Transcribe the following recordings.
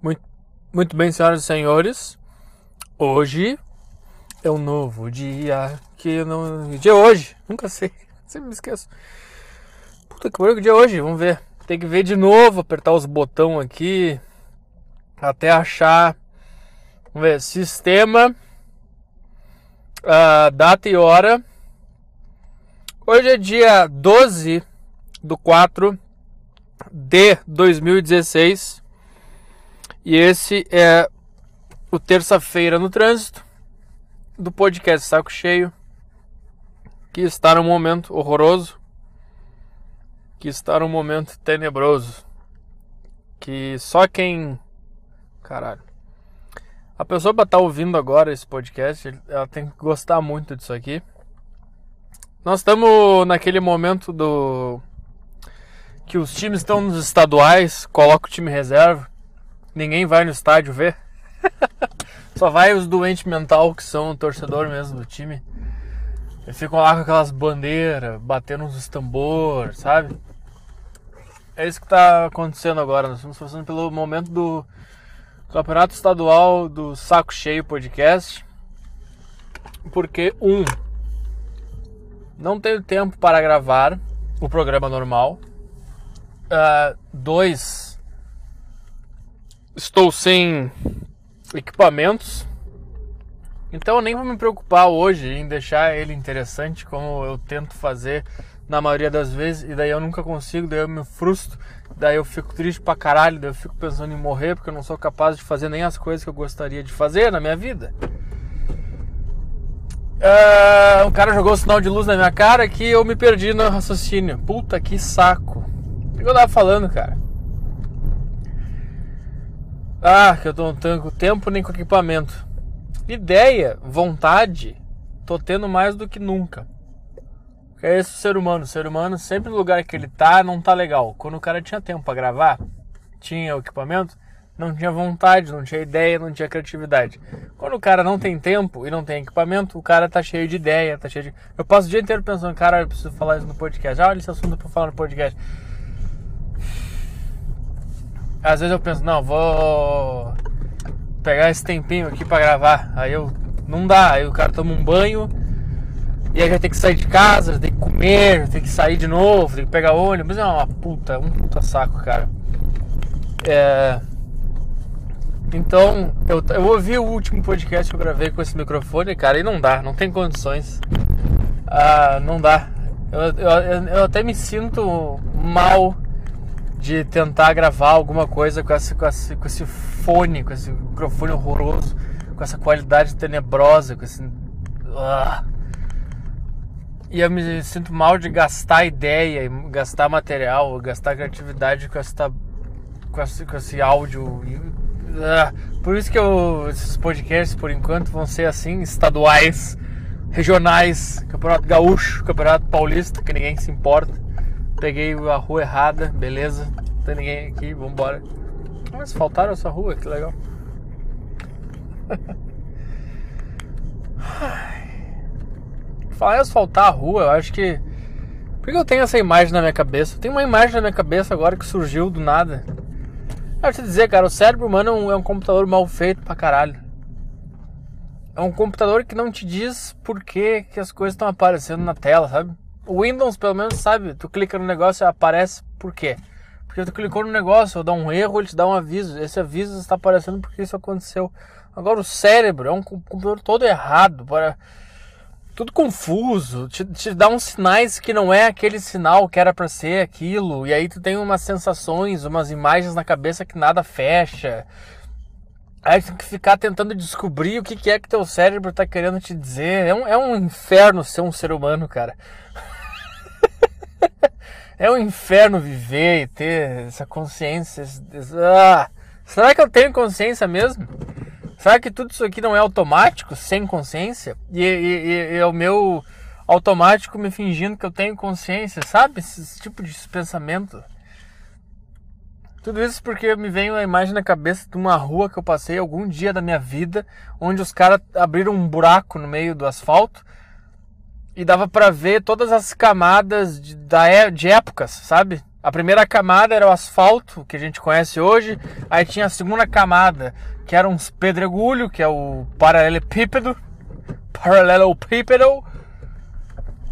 Muito, muito bem, senhoras e senhores. Hoje é um novo dia que eu não. Dia hoje, nunca sei, sempre me esqueço. Puta que pariu, que dia é hoje? Vamos ver. Tem que ver de novo, apertar os botões aqui até achar. Vamos ver, sistema, uh, data e hora. Hoje é dia 12 do 4 de 2016. E esse é o terça-feira no trânsito do podcast Saco Cheio, que está num momento horroroso, que está num momento tenebroso, que só quem. Caralho. A pessoa para estar tá ouvindo agora esse podcast, ela tem que gostar muito disso aqui. Nós estamos naquele momento do que os times estão nos estaduais, coloca o time reserva ninguém vai no estádio ver. Só vai os doentes mental que são o torcedor mesmo do time. Eles ficam lá com aquelas bandeiras, batendo uns tambor, sabe? É isso que está acontecendo agora. Nós estamos passando pelo momento do Campeonato Estadual do Saco Cheio Podcast. Porque, um, não tenho tempo para gravar o programa normal. Uh, dois, estou sem equipamentos, então eu nem vou me preocupar hoje em deixar ele interessante como eu tento fazer na maioria das vezes e daí eu nunca consigo, daí eu me frustro, daí eu fico triste pra caralho, daí eu fico pensando em morrer porque eu não sou capaz de fazer nem as coisas que eu gostaria de fazer na minha vida. Uh, um cara jogou o sinal de luz na minha cara que eu me perdi no raciocínio. Puta que saco. O que eu tava falando, cara? Ah, que eu não tenho tempo nem com equipamento. Ideia, vontade, tô tendo mais do que nunca. É esse ser humano. O ser humano, sempre no lugar que ele tá, não tá legal. Quando o cara tinha tempo para gravar, tinha o equipamento, não tinha vontade, não tinha ideia, não tinha criatividade. Quando o cara não tem tempo e não tem equipamento, o cara tá cheio de ideia, tá cheio de. Eu passo o dia inteiro pensando, cara, eu preciso falar isso no podcast. Ah, olha esse assunto pra falar no podcast às vezes eu penso, não, vou pegar esse tempinho aqui para gravar. Aí eu não dá, aí o cara toma um banho e aí já tem que sair de casa, tem que comer, tem que sair de novo, tem que pegar ônibus, é uma puta, um puta saco, cara. É... Então, eu, eu ouvi o último podcast que eu gravei com esse microfone, cara, e não dá, não tem condições. Ah, não dá. Eu, eu, eu até me sinto mal de tentar gravar alguma coisa com esse, com esse, com esse fone, com esse microfone horroroso, com essa qualidade tenebrosa, com esse. Uh. E eu me sinto mal de gastar ideia, gastar material, gastar criatividade com, esta, com, esse, com esse áudio. Uh. Por isso que eu, esses podcasts, por enquanto, vão ser assim, estaduais, regionais, Campeonato Gaúcho, Campeonato Paulista, que ninguém se importa. Peguei a rua errada, beleza. Não tem ninguém aqui, vambora. Mas faltaram essa rua, que legal. Falar em asfaltar a rua, eu acho que. Por que eu tenho essa imagem na minha cabeça? Tem uma imagem na minha cabeça agora que surgiu do nada. Eu te dizer, cara, o cérebro humano é um, é um computador mal feito pra caralho. É um computador que não te diz por que, que as coisas estão aparecendo na tela, sabe? O Windows, pelo menos, sabe, tu clica no negócio aparece por quê? Porque tu clicou no negócio, ou dá um erro, ele te dá um aviso. Esse aviso está aparecendo porque isso aconteceu. Agora o cérebro é um computador todo errado, para tudo confuso, te, te dá uns sinais que não é aquele sinal que era para ser aquilo, e aí tu tem umas sensações, umas imagens na cabeça que nada fecha. Aí tem que ficar tentando descobrir o que, que é que teu cérebro está querendo te dizer. É um, é um inferno ser um ser humano, cara. é um inferno viver e ter essa consciência. Ah, será que eu tenho consciência mesmo? Será que tudo isso aqui não é automático, sem consciência? E, e, e é o meu automático me fingindo que eu tenho consciência, sabe? Esse, esse tipo de pensamento. Tudo isso porque me veio a imagem na cabeça de uma rua que eu passei algum dia da minha vida, onde os caras abriram um buraco no meio do asfalto e dava para ver todas as camadas de, da, é, de épocas, sabe? A primeira camada era o asfalto, que a gente conhece hoje. Aí tinha a segunda camada, que era uns pedregulho, que é o paralelepípedo. Paralelepípedo.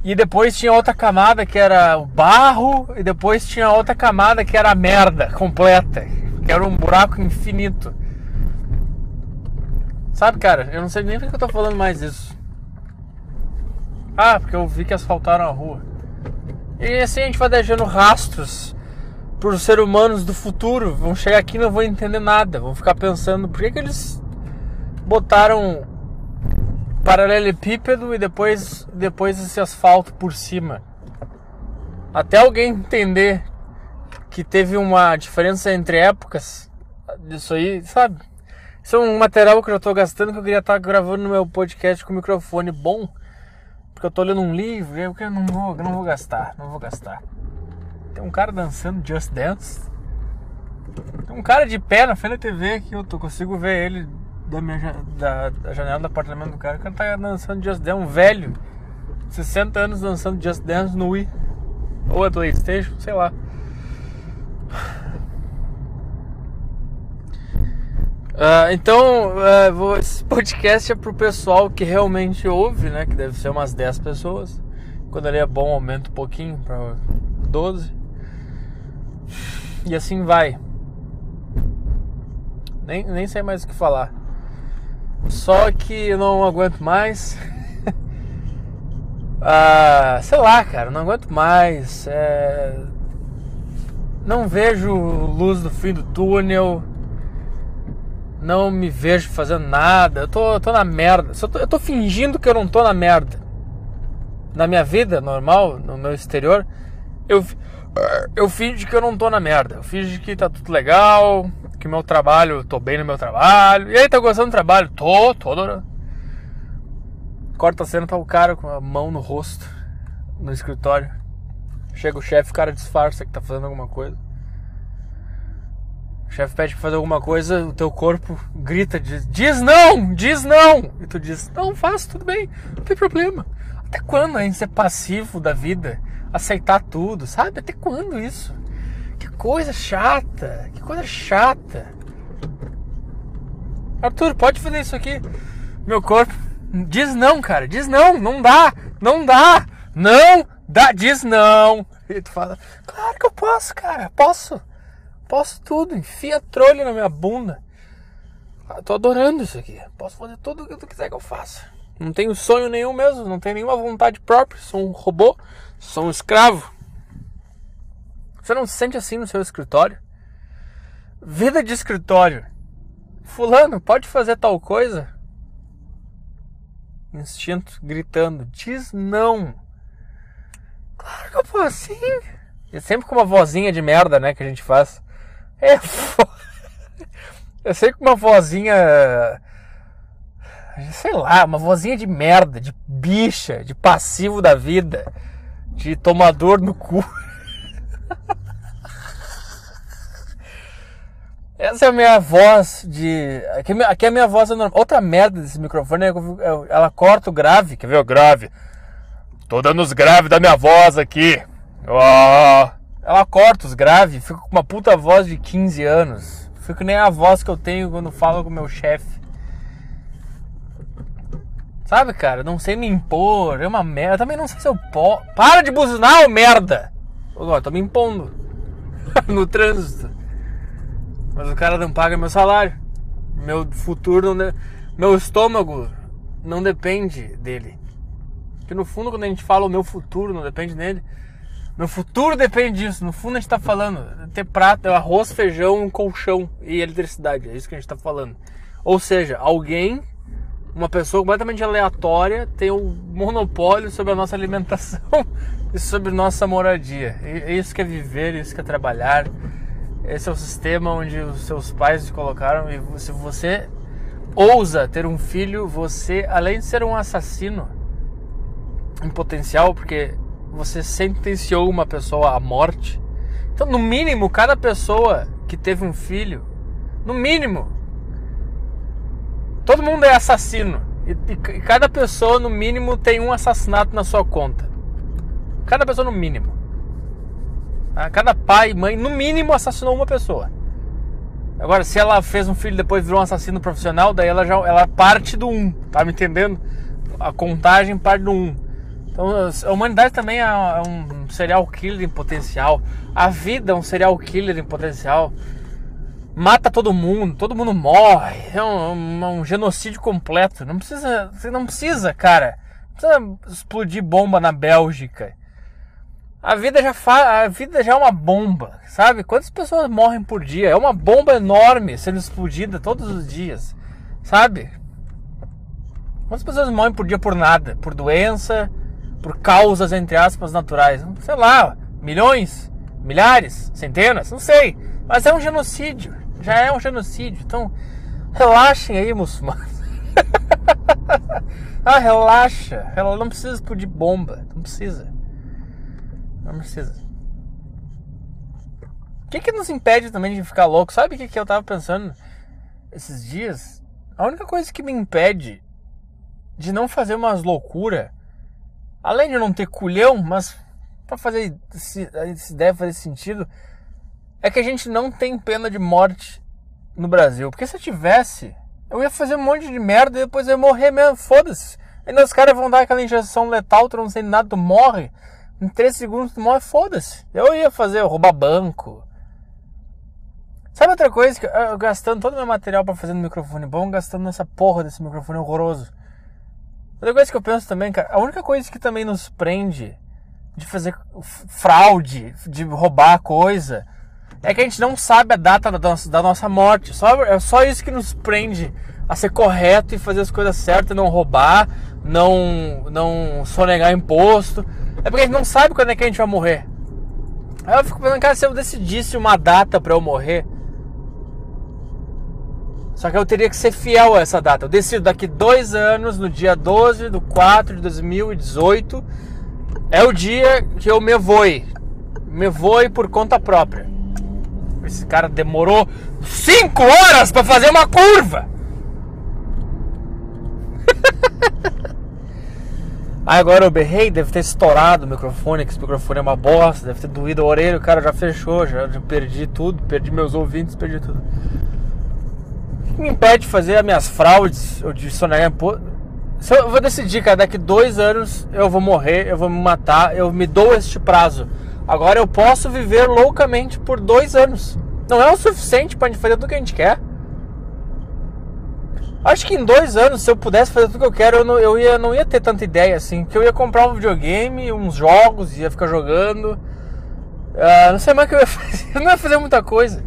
E depois tinha outra camada que era o barro. E depois tinha outra camada que era a merda completa. Que era um buraco infinito. Sabe, cara, eu não sei nem porque eu tô falando mais isso. Ah, porque eu vi que asfaltaram a rua. E assim a gente vai deixando rastros por seres humanos do futuro. Vão chegar aqui e não vão entender nada. Vão ficar pensando por que, que eles botaram paralelepípedo e depois, depois esse asfalto por cima. Até alguém entender que teve uma diferença entre épocas disso aí, sabe? Isso é um material que eu estou gastando que eu queria estar gravando no meu podcast com microfone bom. Porque eu estou lendo um livro eu não vou, eu não vou gastar, não vou gastar. Tem um cara dançando Just Dance. Tem um cara de pé na frente da TV que eu tô, consigo ver ele da, minha, da, da janela do apartamento do cara. O cara tá dançando Just Dance, um velho. 60 anos dançando Just Dance no Wii. Ou é Playstation, sei lá. Uh, então, uh, vou, esse podcast é pro pessoal que realmente ouve, né? Que deve ser umas 10 pessoas. Quando ele é bom, aumenta um pouquinho para 12. E assim vai. Nem, nem sei mais o que falar. Só que eu não aguento mais. ah, sei lá, cara, não aguento mais. É... Não vejo luz do fim do túnel não me vejo fazendo nada. Eu tô, eu tô na merda. Eu tô, eu tô fingindo que eu não tô na merda. Na minha vida normal, no meu exterior, eu, eu fingo que eu não tô na merda. Eu fingo que tá tudo legal, que meu trabalho, tô bem no meu trabalho. E aí, tá gostando do trabalho? Tô, tô adorando. Corta a cena, tá o cara com a mão no rosto, no escritório. Chega o chefe, o cara disfarça que tá fazendo alguma coisa. Chefe pede pra fazer alguma coisa, o teu corpo grita, diz, diz não, diz não. E tu diz, não, faço, tudo bem, não tem problema. Até quando a gente ser passivo da vida? Aceitar tudo, sabe? Até quando isso? Que coisa chata, que coisa chata. Arthur, pode fazer isso aqui. Meu corpo diz não, cara, diz não, não dá, não dá, não dá, diz não. E tu fala, claro que eu posso, cara, posso. Posso tudo, enfia trolho na minha bunda. Ah, tô adorando isso aqui. Posso fazer tudo o que tu quiser que eu faça. Não tenho sonho nenhum mesmo, não tenho nenhuma vontade própria. Sou um robô, sou um escravo. Você não se sente assim no seu escritório? Vida de escritório. Fulano, pode fazer tal coisa? Instinto gritando: diz não. Claro que eu posso sim. E sempre com uma vozinha de merda, né, que a gente faz. É foda. Eu sei que uma vozinha. Sei lá, uma vozinha de merda, de bicha, de passivo da vida, de tomador no cu. Essa é a minha voz de. Aqui, aqui é a minha voz é normal. Outra merda desse microfone é que ela corta o grave. Quer ver o grave? Tô dando os graves da minha voz aqui. Oh. Ela corta os graves, fica com uma puta voz de 15 anos. Fico nem a voz que eu tenho quando falo com meu chefe. Sabe, cara? Não sei me impor, é uma merda. Também não sei se eu posso. Para de buzinar, ô merda! Agora, tô me impondo no trânsito. Mas o cara não paga meu salário. Meu futuro não. De... Meu estômago não depende dele. Porque no fundo, quando a gente fala o meu futuro não depende dele, meu futuro depende disso. No fundo, a gente está falando ter prato, arroz, feijão, colchão e eletricidade. É isso que a gente está falando. Ou seja, alguém, uma pessoa completamente aleatória, tem o um monopólio sobre a nossa alimentação e sobre nossa moradia. É isso que é viver, isso que é trabalhar. Esse é o sistema onde os seus pais te colocaram. E se você ousa ter um filho, você, além de ser um assassino em potencial, porque você sentenciou uma pessoa à morte. Então, no mínimo, cada pessoa que teve um filho, no mínimo, todo mundo é assassino. E, e, cada pessoa, no mínimo, tem um assassinato na sua conta. Cada pessoa, no mínimo. Cada pai e mãe, no mínimo, assassinou uma pessoa. Agora, se ela fez um filho depois virou um assassino profissional, daí ela já ela parte do 1, um, tá me entendendo? A contagem parte do 1. Um. Então, a humanidade também é, é um serial killer em potencial. A vida é um serial killer em potencial. Mata todo mundo, todo mundo morre. É um, um, genocídio completo. Não precisa, você não precisa, cara. Não precisa explodir bomba na Bélgica. A vida já fa... a vida já é uma bomba, sabe? Quantas pessoas morrem por dia? É uma bomba enorme sendo explodida todos os dias, sabe? Quantas pessoas morrem por dia por nada? Por doença, por causas entre aspas naturais? Sei lá, milhões, milhares, centenas, não sei. Mas é um genocídio, já é um genocídio. Então, relaxem aí, muçulmanos. ah, relaxa, ela não precisa explodir bomba, não precisa. Não precisa. O que, que nos impede também de ficar louco? Sabe o que, que eu tava pensando esses dias? A única coisa que me impede de não fazer umas loucuras, além de não ter culhão, mas para fazer se, se deve fazer sentido, é que a gente não tem pena de morte no Brasil. Porque se eu tivesse, eu ia fazer um monte de merda e depois eu ia morrer mesmo, foda-se. Ainda os caras vão dar aquela injeção letal, tu não sei nada, tu morre. Em 3 segundos tu morre, foda-se. Eu ia fazer roubar banco. Sabe outra coisa? que Eu gastando todo o meu material para fazer no microfone bom, gastando nessa porra desse microfone horroroso. Outra coisa que eu penso também, cara, a única coisa que também nos prende de fazer fraude, de roubar coisa, é que a gente não sabe a data da nossa, da nossa morte. Só, é só isso que nos prende a ser correto e fazer as coisas certas, não roubar, não, não sonegar imposto. É porque a gente não sabe quando é que a gente vai morrer. Aí eu fico pensando, cara, se eu decidisse uma data para eu morrer. Só que eu teria que ser fiel a essa data. Eu decido daqui dois anos, no dia 12 do 4 de 2018, é o dia que eu me voe. Me voe por conta própria. Esse cara demorou 5 horas para fazer uma curva. Aí agora eu berrei, deve ter estourado o microfone, que esse microfone é uma bosta, deve ter doído a orelha, o cara já fechou, já perdi tudo, perdi meus ouvintes, perdi tudo. Me impede de fazer as minhas fraudes ou de sonegar Se eu, vou decidir, cara, daqui dois anos eu vou morrer, eu vou me matar, eu me dou este prazo. Agora eu posso viver loucamente por dois anos. Não é o suficiente pra gente fazer tudo que a gente quer. Acho que em dois anos, se eu pudesse fazer tudo que eu quero, eu não, eu ia, não ia ter tanta ideia assim. Que eu ia comprar um videogame, uns jogos, ia ficar jogando. Uh, não sei mais o que eu ia fazer. Eu não ia fazer muita coisa.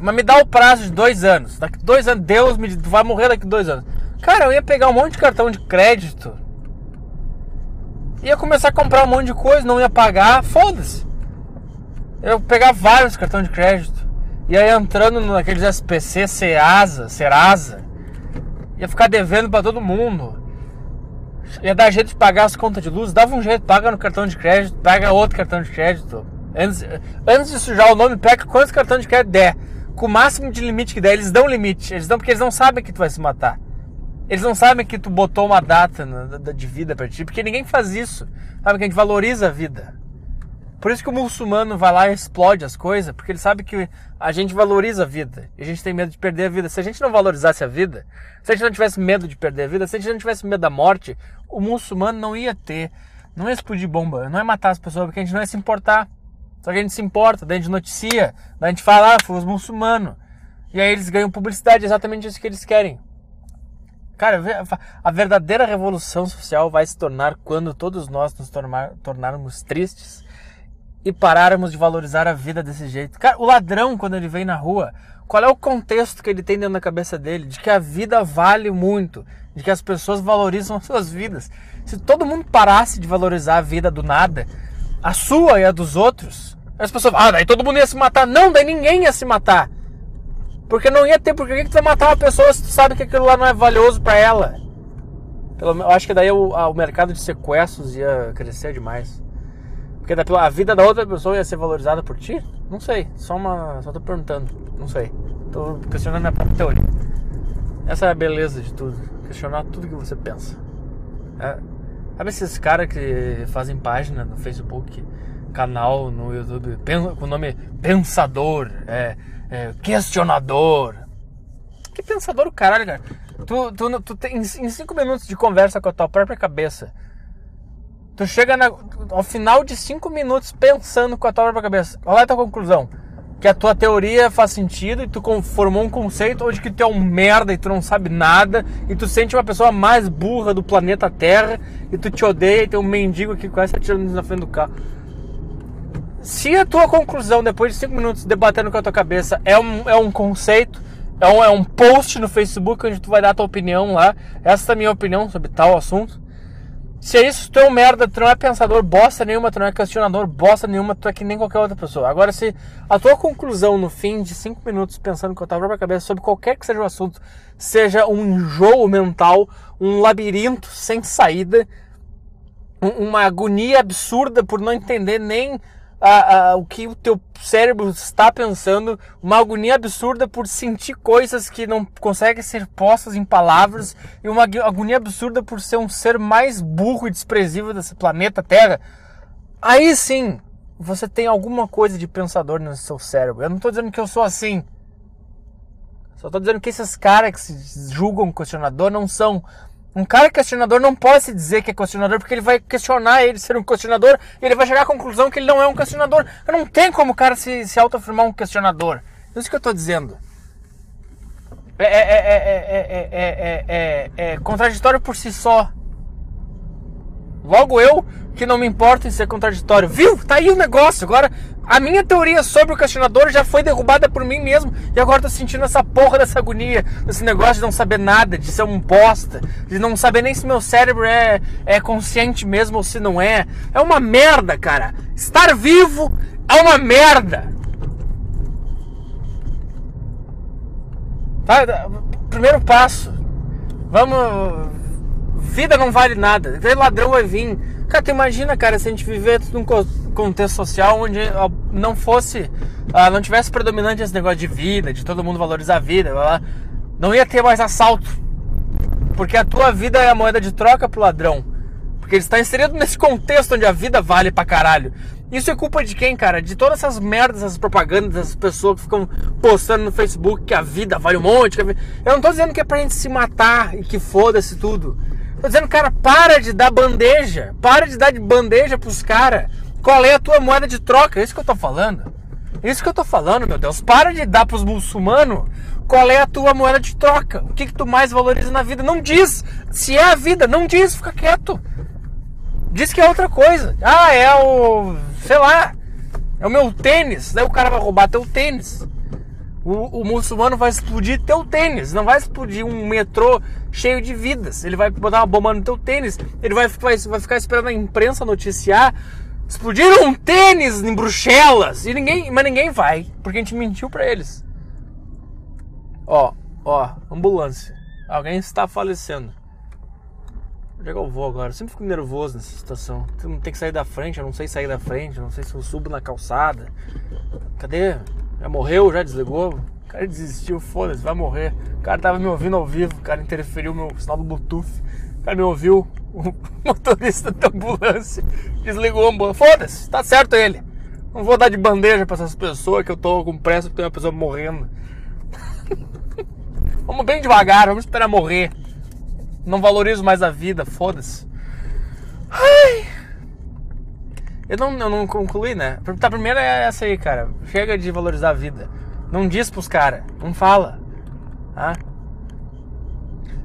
Mas me dá o prazo de dois anos. Daqui dois anos, Deus me vai morrer daqui dois anos. Cara, eu ia pegar um monte de cartão de crédito. Ia começar a comprar um monte de coisa, não ia pagar, foda-se. Eu pegar vários cartões de crédito. E aí entrando naqueles SPC, Serasa, Serasa, ia ficar devendo para todo mundo. Ia dar jeito de pagar as contas de luz, dava um jeito, paga no cartão de crédito, pega outro cartão de crédito. Antes, antes de sujar o nome, pega quantos cartões de crédito der. Com o máximo de limite que der, eles dão limite. Eles dão porque eles não sabem que tu vai se matar. Eles não sabem que tu botou uma data de vida para ti, porque ninguém faz isso. Sabe que a gente valoriza a vida. Por isso que o muçulmano vai lá e explode as coisas, porque ele sabe que a gente valoriza a vida. E a gente tem medo de perder a vida. Se a gente não valorizasse a vida, se a gente não tivesse medo de perder a vida, se a gente não tivesse medo da morte, o muçulmano não ia ter, não ia explodir bomba, não ia matar as pessoas, porque a gente não ia se importar. Só que a gente se importa, daí a gente noticia, daí a gente fala, ah, foi os muçulmanos. E aí eles ganham publicidade, exatamente isso que eles querem. Cara, a verdadeira revolução social vai se tornar quando todos nós nos tornarmos tristes e pararmos de valorizar a vida desse jeito. Cara, o ladrão, quando ele vem na rua, qual é o contexto que ele tem dentro da cabeça dele? De que a vida vale muito, de que as pessoas valorizam as suas vidas. Se todo mundo parasse de valorizar a vida do nada, a sua e a dos outros, as pessoas, ah, daí todo mundo ia se matar. Não, daí ninguém ia se matar. Porque não ia ter, por que tu vai matar uma pessoa se tu sabe que aquilo lá não é valioso para ela? Pelo, eu acho que daí o, o mercado de sequestros ia crescer demais. Porque a vida da outra pessoa ia ser valorizada por ti? Não sei. Só uma. Só tô perguntando. Não sei. Tô questionando minha própria teoria. Essa é a beleza de tudo. Questionar tudo que você pensa. É. Sabe esses caras que fazem página no Facebook canal no YouTube com o nome Pensador, é, é, Questionador. Que pensador o caralho, cara? Tu, tu, tu tem, em cinco minutos de conversa com a tua própria cabeça, tu chega na, ao final de cinco minutos pensando com a tua própria cabeça. Qual é a tua conclusão? Que a tua teoria faz sentido e tu formou um conceito onde que tu é um merda e tu não sabe nada e tu sente uma pessoa mais burra do planeta Terra e tu te odeia e tem um mendigo que quase atirando na frente do carro. Se a tua conclusão, depois de cinco minutos debatendo com a tua cabeça, é um, é um conceito, é um, é um post no Facebook onde tu vai dar a tua opinião lá, essa é a minha opinião sobre tal assunto. Se é isso, tu é um merda, tu não é pensador bosta nenhuma, tu não é questionador bosta nenhuma, tu é que nem qualquer outra pessoa. Agora, se a tua conclusão no fim de cinco minutos pensando com a tua própria cabeça sobre qualquer que seja o assunto, seja um enjoo mental, um labirinto sem saída, uma agonia absurda por não entender nem a, a, o que o teu cérebro está pensando, uma agonia absurda por sentir coisas que não conseguem ser postas em palavras e uma agonia absurda por ser um ser mais burro e desprezível desse planeta Terra, aí sim você tem alguma coisa de pensador no seu cérebro. Eu não estou dizendo que eu sou assim. Só estou dizendo que esses caras que se julgam questionador não são. Um cara questionador não pode se dizer que é questionador porque ele vai questionar ele ser um questionador e ele vai chegar à conclusão que ele não é um questionador. Não tem como o cara se, se autoafirmar um questionador. É isso que eu estou dizendo. É, é, é, é, contraditório por si só. Logo eu, que não me importa em ser contraditório. Viu? Tá aí o negócio. Agora, a minha teoria sobre o questionador já foi derrubada por mim mesmo. E agora tô sentindo essa porra dessa agonia. Desse negócio de não saber nada, de ser um bosta. De não saber nem se meu cérebro é, é consciente mesmo ou se não é. É uma merda, cara. Estar vivo é uma merda. Tá? Primeiro passo. Vamos vida não vale nada. Aquele ladrão vai vir. Cara, tu imagina, cara, se a gente vivesse num contexto social onde não fosse, ah, não tivesse predominante esse negócio de vida, de todo mundo valorizar a vida, não ia ter mais assalto. Porque a tua vida é a moeda de troca pro ladrão. Porque ele está inserido nesse contexto onde a vida vale pra caralho. Isso é culpa de quem, cara? De todas essas merdas, essas propagandas, essas pessoas que ficam postando no Facebook que a vida vale um monte. Eu não tô dizendo que é pra gente se matar e que foda-se tudo. Tô dizendo, cara, para de dar bandeja. Para de dar de bandeja pros caras. Qual é a tua moeda de troca? É isso que eu tô falando. É isso que eu tô falando, meu Deus. Para de dar pros muçulmanos qual é a tua moeda de troca. O que, que tu mais valoriza na vida? Não diz. Se é a vida, não diz, fica quieto. Diz que é outra coisa. Ah, é o. sei lá. É o meu tênis. Daí o cara vai roubar teu tênis. O, o, muçulmano vai explodir teu tênis, não vai explodir um metrô cheio de vidas. Ele vai botar uma bomba no teu tênis, ele vai, vai, vai ficar esperando a imprensa noticiar. Explodiram um tênis em Bruxelas! E ninguém, mas ninguém vai, porque a gente mentiu para eles. Ó, ó, ambulância. Alguém está falecendo. Onde é que eu vou agora? Eu sempre fico nervoso nessa situação. Tem que sair da frente, eu não sei sair da frente, eu não sei se eu subo na calçada. Cadê? Já morreu, já desligou. O cara desistiu, foda-se, vai morrer. O cara tava me ouvindo ao vivo, o cara interferiu meu sinal do Bluetooth. O cara me ouviu, o motorista da ambulância desligou a ambulância. Foda-se, tá certo ele. Não vou dar de bandeja pra essas pessoas que eu tô com pressa porque tem uma pessoa morrendo. vamos bem devagar, vamos esperar morrer. Não valorizo mais a vida, foda-se. Ai. Eu não, eu não concluí, né? A primeira é essa aí, cara. Chega de valorizar a vida. Não diz pros caras. Não fala. Tá?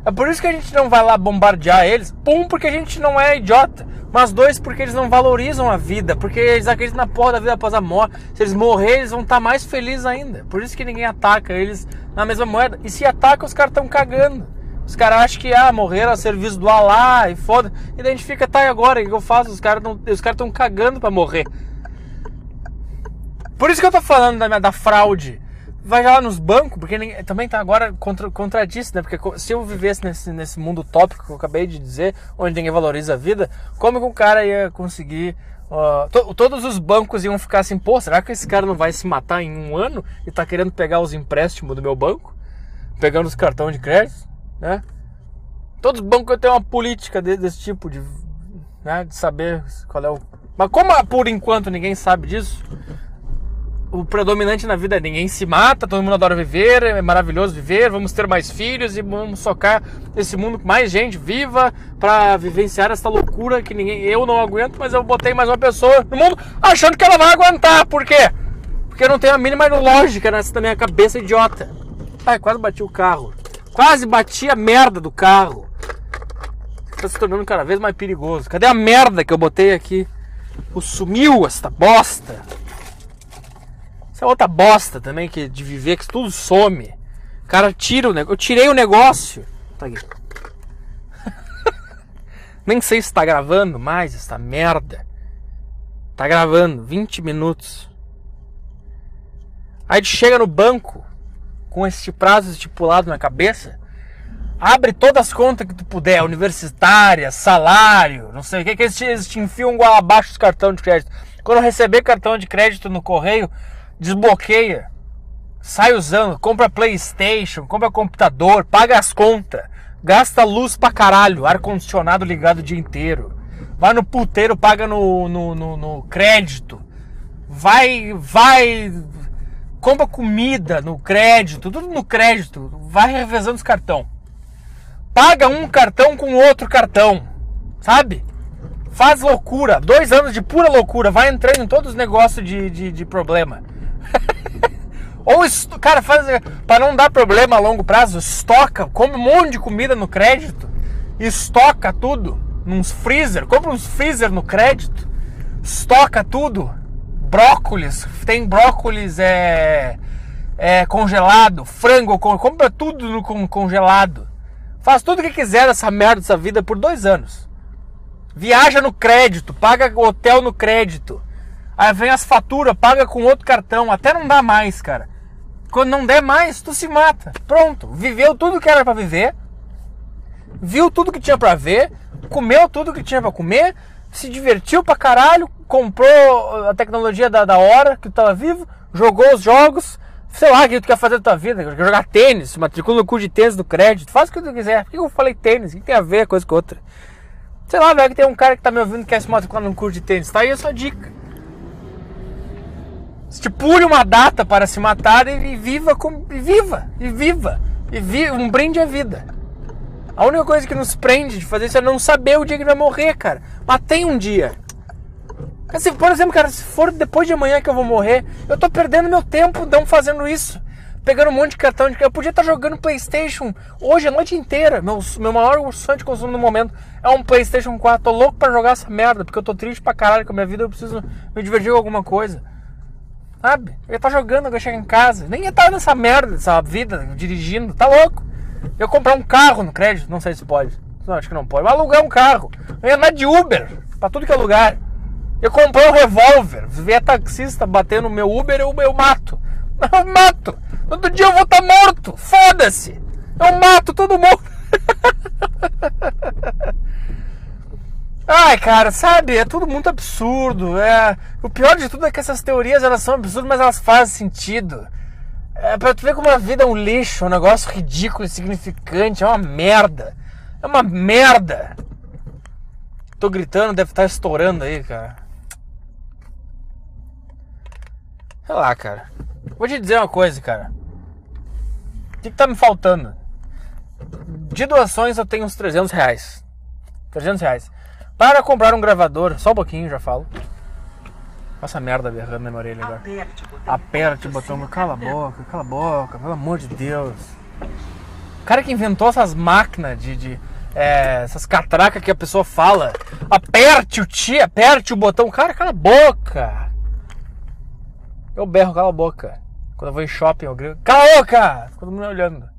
É por isso que a gente não vai lá bombardear eles. Um, porque a gente não é idiota. Mas dois, porque eles não valorizam a vida. Porque eles acreditam na porra da vida após a morte. Se eles morrerem, eles vão estar tá mais felizes ainda. Por isso que ninguém ataca eles na mesma moeda. E se ataca, os caras estão cagando. Os caras acham que, ah, morreram a serviço do Alá e foda. E daí a gente fica, tá, e agora? O que eu faço? Os caras estão cagando pra morrer. Por isso que eu tô falando da, da fraude. Vai lá nos bancos, porque ninguém, também tá agora contra, contradiz, né? Porque se eu vivesse nesse, nesse mundo utópico que eu acabei de dizer, onde ninguém valoriza a vida, como que o cara ia conseguir Uh, to, todos os bancos iam ficar assim, pô, será que esse cara não vai se matar em um ano e tá querendo pegar os empréstimos do meu banco? Pegando os cartões de crédito? Né? Todos os bancos têm uma política desse tipo de, né, de saber qual é o Mas como por enquanto ninguém sabe disso, o predominante na vida é ninguém se mata, todo mundo adora viver, é maravilhoso viver, vamos ter mais filhos e vamos socar esse mundo com mais gente viva para vivenciar essa loucura que ninguém eu não aguento, mas eu botei mais uma pessoa no mundo achando que ela vai aguentar. Por quê? Porque não tem a mínima lógica nessa minha cabeça idiota. Ai, quase bati o carro. Quase bati a merda do carro. Tá se tornando cada vez mais perigoso. Cadê a merda que eu botei aqui? O sumiu esta bosta. Essa é outra bosta também que de viver que tudo some. O cara tira o negócio. Eu tirei o negócio. Tá aqui. Nem sei se tá gravando mais essa merda. Tá gravando 20 minutos. Aí chega no banco com esse prazo estipulado na cabeça, abre todas as contas que tu puder, universitária, salário, não sei o que, que eles te, enfiam abaixo dos cartão de crédito. Quando receber cartão de crédito no correio, desbloqueia, sai usando, compra Playstation, compra computador, paga as contas, gasta luz pra caralho, ar-condicionado ligado o dia inteiro. Vai no puteiro, paga no, no, no, no crédito. Vai, vai, compra comida no crédito, tudo no crédito. Vai revezando os cartão. Paga um cartão com outro cartão, sabe? Faz loucura, dois anos de pura loucura, vai entrando em todos os negócios de, de, de problema. Ou, cara, faz para não dar problema a longo prazo, estoca, come um monte de comida no crédito, estoca tudo nos freezer, compra uns freezer no crédito, estoca tudo, brócolis, tem brócolis é, é congelado, frango, compra tudo no congelado, faz tudo o que quiser dessa merda dessa vida por dois anos, viaja no crédito, paga hotel no crédito, Aí vem as faturas, paga com outro cartão, até não dá mais, cara. Quando não der mais, tu se mata. Pronto, viveu tudo que era para viver, viu tudo que tinha para ver, comeu tudo que tinha para comer, se divertiu pra caralho, comprou a tecnologia da, da hora que tu tava vivo, jogou os jogos, sei lá o que tu quer fazer da tua vida, jogar tênis, matricula no curso de tênis do crédito, faz o que tu quiser. Por que eu falei tênis? O que tem a ver coisa com outra? Sei lá, velho, que tem um cara que tá me ouvindo que quer se matricular num curso de tênis. Tá aí a sua dica. Estipule uma data para se matar e viva com, e viva, e viva, e viva, um brinde à vida. A única coisa que nos prende de fazer isso é não saber o dia que vai morrer, cara. Mas tem um dia. Por exemplo, cara, se for depois de amanhã que eu vou morrer, eu tô perdendo meu tempo não fazendo isso. Pegando um monte de cartão de Eu podia estar jogando Playstation hoje a noite inteira. Meu, meu maior sonho de consumo no momento é um Playstation 4. Tô louco pra jogar essa merda, porque eu tô triste pra caralho com a minha vida. Eu preciso me divertir com alguma coisa. Sabe? Eu ia estar tá jogando, ia chegar em casa. Nem ia estar tá nessa merda, dessa vida, dirigindo. Tá louco? Eu comprar um carro no crédito, não sei se pode. Não, acho que não pode. Ia alugar um carro. Eu ia andar de Uber pra tudo que é lugar. Eu comprei um revólver. Vier taxista batendo no meu Uber, eu, eu mato. Eu mato. Todo dia eu vou estar tá morto. Foda-se. Eu mato todo mundo. Ai, cara, sabe? É tudo muito absurdo. É... O pior de tudo é que essas teorias elas são absurdas, mas elas fazem sentido. É pra tu ver como a vida é um lixo, um negócio ridículo, insignificante, é uma merda. É uma merda. Tô gritando, deve estar estourando aí, cara. Sei lá, cara. Vou te dizer uma coisa, cara. O que, que tá me faltando? De doações eu tenho uns 300 reais. 300 reais. Para comprar um gravador, só um pouquinho, já falo. Essa merda berrando na minha orelha agora. Aperte o botão. Cala a boca, cala a boca, pelo amor de Deus. O cara que inventou essas máquinas de. de é, essas catracas que a pessoa fala. Aperte o tia, aperte o botão. Cara, cala a boca. Eu berro, cala a boca. Quando eu vou em shopping, eu grito. Cala a boca! Todo mundo me olhando.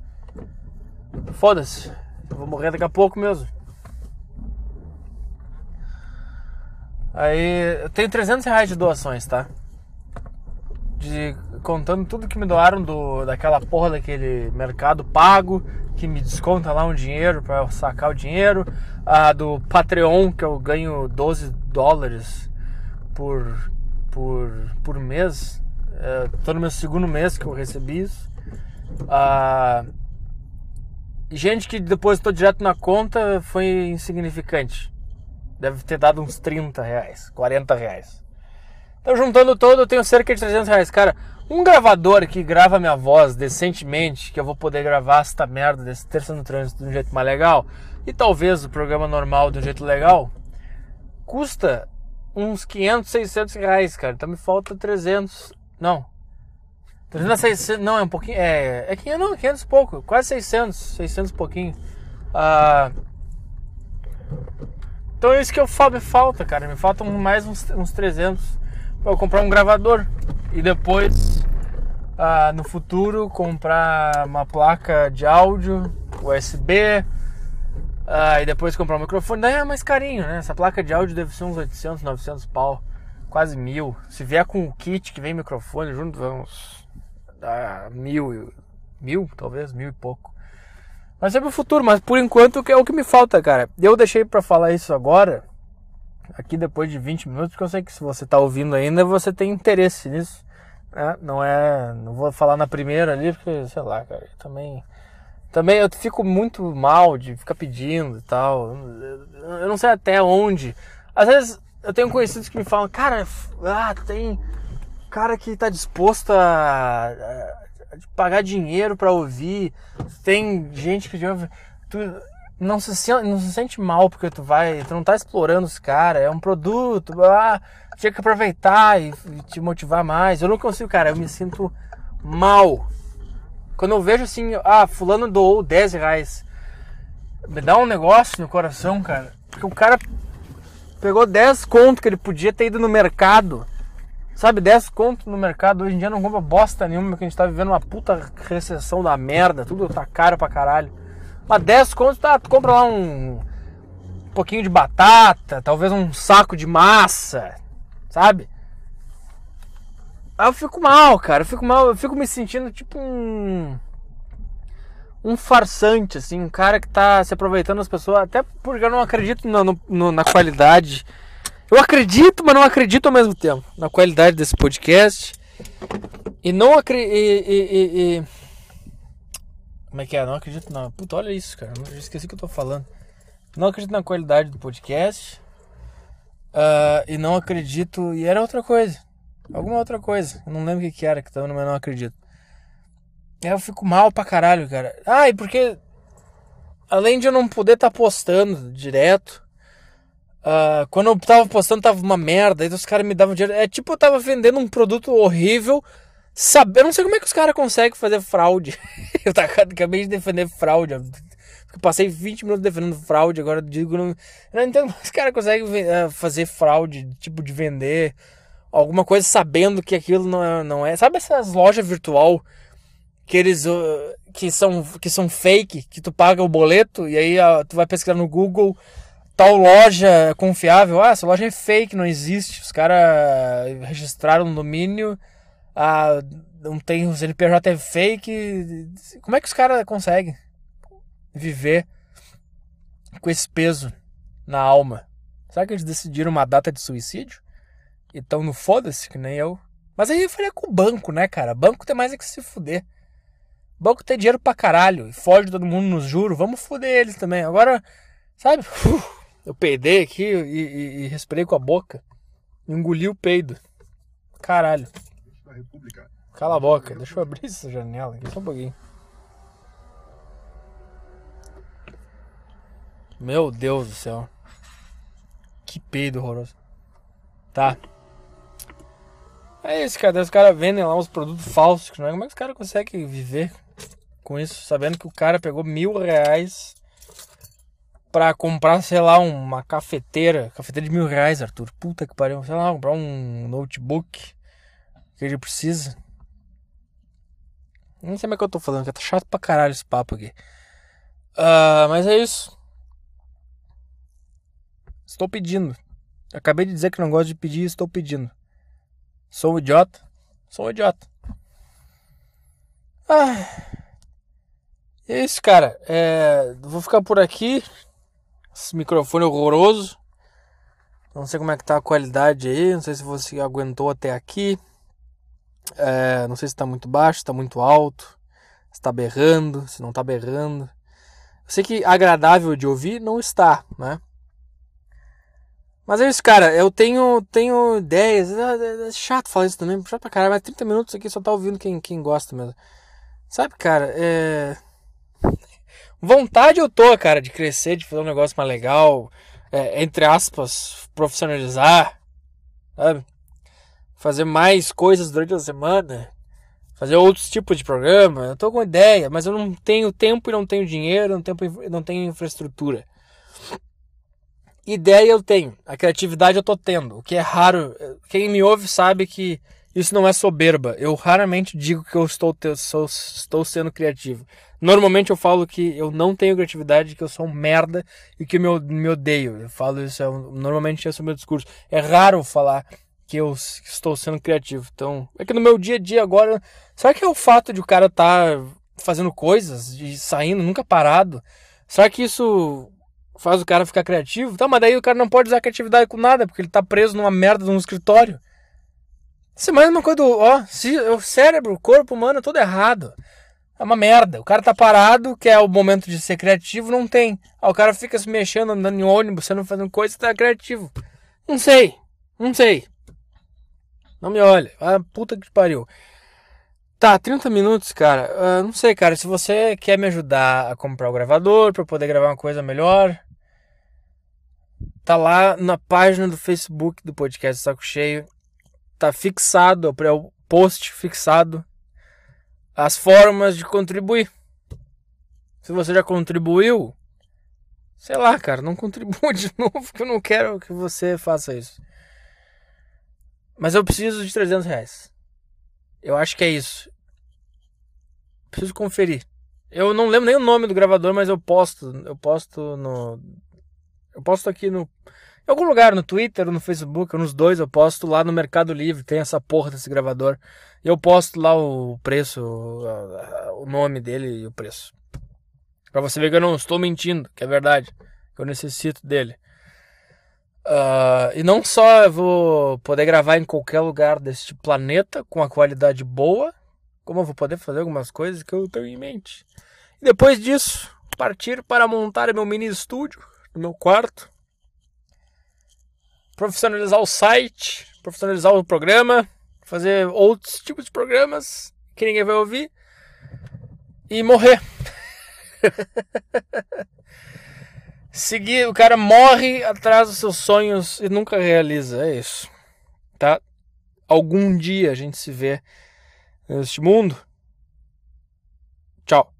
Foda-se. Eu vou morrer daqui a pouco mesmo. Aí eu tenho 300 reais de doações, tá? De, contando tudo que me doaram do, daquela porra daquele mercado pago, que me desconta lá um dinheiro para sacar o dinheiro. A do Patreon, que eu ganho 12 dólares por, por, por mês. É, tô no meu segundo mês que eu recebi isso. Ah, gente que depositou direto na conta foi insignificante. Deve ter dado uns 30 reais, 40 reais. Então, juntando todo, eu tenho cerca de 300 reais. Cara, um gravador que grava minha voz decentemente, que eu vou poder gravar esta merda desse terça no trânsito de um jeito mais legal, e talvez o programa normal de um jeito legal, custa uns 500, 600 reais, cara. Então me falta 300. Não. 300, 600. Não, é um pouquinho. É, é 500, não, 500 e pouco. Quase 600. 600 e pouquinho. Ah. Então é isso que eu falo, me falta, cara. Me faltam mais uns, uns 300 para eu comprar um gravador. E depois, ah, no futuro, comprar uma placa de áudio, USB. Ah, e depois comprar um microfone. Daí é mais carinho, né? Essa placa de áudio deve ser uns 800, 900 pau. Quase mil. Se vier com o kit que vem microfone junto, vamos dar mil. Mil, talvez, mil e pouco. Mas é pro futuro, mas por enquanto é o que me falta, cara. Eu deixei para falar isso agora, aqui depois de 20 minutos, porque eu sei que se você tá ouvindo ainda, você tem interesse nisso. Né? Não é. Não vou falar na primeira ali, porque, sei lá, cara, também. Também eu fico muito mal de ficar pedindo e tal. Eu não sei até onde. Às vezes eu tenho conhecidos que me falam, cara, ah, tem cara que tá disposto a, pagar dinheiro para ouvir. Tem gente que ouve. Tu não se, não se sente mal porque tu vai. Tu não tá explorando os caras. É um produto. Ah, tinha que aproveitar e, e, te motivar mais. Eu não consigo, cara. Eu me sinto mal. Quando eu vejo assim, ah, fulano doou 10 reais. Me dá um negócio no coração, cara. Porque o cara pegou 10 conto que ele podia ter ido no mercado Sabe, 10 conto no mercado hoje em dia não compra bosta nenhuma, porque a gente tá vivendo uma puta recessão da merda, tudo tá caro pra caralho. Mas 10 conto, tá, tu compra lá um, pouquinho de batata, talvez um saco de massa, sabe? Aí eu fico mal, cara, eu fico mal, eu fico me sentindo tipo um um farsante, assim, um cara que tá se aproveitando das pessoas, até porque eu não acredito no, no, na qualidade eu acredito, mas não acredito ao mesmo tempo na qualidade desse podcast. E não acredito. E, e, e, Como é que é? Não acredito não. Puta, olha isso, cara. Eu esqueci o que eu tô falando. Não acredito na qualidade do podcast. Uh, e não acredito. E era outra coisa. Alguma outra coisa. Eu não lembro o que, que era que mas não acredito. Aí eu fico mal pra caralho, cara. Ah, e porque. Além de eu não poder estar tá postando direto Uh, quando eu tava postando, tava uma merda. Aí os caras me davam dinheiro. É tipo, eu tava vendendo um produto horrível. Sabe, eu não sei como é que os caras conseguem fazer fraude. eu acabei de defender fraude. Eu passei 20 minutos defendendo fraude. Agora digo. Não, não entendo como os caras conseguem uh, fazer fraude, tipo, de vender alguma coisa sabendo que aquilo não é. Não é. Sabe essas lojas virtual que eles. Uh, que, são, que são fake, que tu paga o boleto e aí tu vai pesquisar no Google tal loja confiável, ah, essa loja é fake, não existe. Os caras registraram no domínio, ah, não tem, os NPJ é fake. Como é que os caras conseguem viver com esse peso na alma? Será que eles decidiram uma data de suicídio? E estão no foda-se, que nem eu. Mas aí eu falei com o banco, né, cara? Banco tem mais é que se fuder. Banco tem dinheiro pra caralho e foge todo mundo nos juros. Vamos fuder eles também. Agora, sabe? Uf. Eu peidei aqui e, e, e respirei com a boca. Engoli o peido. Caralho. Cala a boca, deixa eu abrir essa janela aqui só um pouquinho. Meu Deus do céu. Que peido horroroso. Tá. É isso, cara. Os caras vendem lá uns produtos falsos. Não é? Como é que os caras conseguem viver com isso? Sabendo que o cara pegou mil reais pra comprar, sei lá, uma cafeteira. Cafeteira de mil reais, Arthur. Puta que pariu. Sei lá, comprar um notebook que ele precisa. Não sei como é que eu tô falando, que tá chato pra caralho esse papo aqui. Uh, mas é isso. Estou pedindo. Acabei de dizer que não gosto de pedir estou pedindo. Sou um idiota? Sou um idiota. Ah. É isso, cara. É, vou ficar por aqui. Esse microfone horroroso. Não sei como é que tá a qualidade aí. Não sei se você aguentou até aqui. É, não sei se está muito baixo, está muito alto. Se está berrando, se não está berrando. Eu sei que agradável de ouvir não está, né? Mas é isso, cara. Eu tenho, tenho ideias. É, é chato falar isso também. Chato pra caralho. Mas 30 minutos aqui só tá ouvindo quem, quem gosta mesmo. Sabe, cara? É. Vontade eu tô, cara, de crescer, de fazer um negócio mais legal. É, entre aspas, profissionalizar. Sabe? Fazer mais coisas durante a semana. Fazer outros tipos de programa. Eu tô com ideia, mas eu não tenho tempo e não tenho dinheiro, não tenho, não tenho infraestrutura. Ideia eu tenho, a criatividade eu tô tendo, o que é raro. Quem me ouve sabe que isso não é soberba. Eu raramente digo que eu estou, sou, estou sendo criativo. Normalmente eu falo que eu não tenho criatividade, que eu sou um merda e que eu me, me odeio. Eu falo isso, é, normalmente esse é o meu discurso. É raro falar que eu estou sendo criativo. Então, é que no meu dia a dia agora, será que é o fato de o cara estar tá fazendo coisas e saindo, nunca parado? Será que isso faz o cara ficar criativo. Tá, mas daí o cara não pode usar criatividade com nada, porque ele tá preso numa merda num escritório. Isso é mais uma coisa do. Ó, se, o cérebro, o corpo humano é todo errado. É uma merda. O cara tá parado, que é o momento de ser criativo, não tem. Aí o cara fica se mexendo, andando em ônibus, sendo fazendo coisa, tá criativo. Não sei. Não sei. Não me olha. Ah, puta que pariu. Tá, 30 minutos, cara. Uh, não sei, cara. Se você quer me ajudar a comprar o gravador para poder gravar uma coisa melhor, Tá lá na página do Facebook do podcast Saco Cheio. Tá fixado, é o post fixado as formas de contribuir. Se você já contribuiu, sei lá, cara, não contribua de novo, que eu não quero que você faça isso. Mas eu preciso de 300 reais. Eu acho que é isso. Preciso conferir. Eu não lembro nem o nome do gravador, mas eu posto. Eu posto no eu posto aqui no. Em algum lugar, no Twitter, no Facebook, nos dois, eu posto lá no Mercado Livre, tem essa porra desse gravador. E eu posto lá o preço, o nome dele e o preço. Pra você ver que eu não estou mentindo, que é verdade. Eu necessito dele. Uh, e não só eu vou poder gravar em qualquer lugar deste planeta com a qualidade boa, como eu vou poder fazer algumas coisas que eu tenho em mente. E depois disso, partir para montar meu mini estúdio no meu quarto, profissionalizar o site, profissionalizar o programa, fazer outros tipos de programas que ninguém vai ouvir e morrer. Seguir, o cara morre atrás dos seus sonhos e nunca realiza, é isso. Tá? Algum dia a gente se vê neste mundo. Tchau.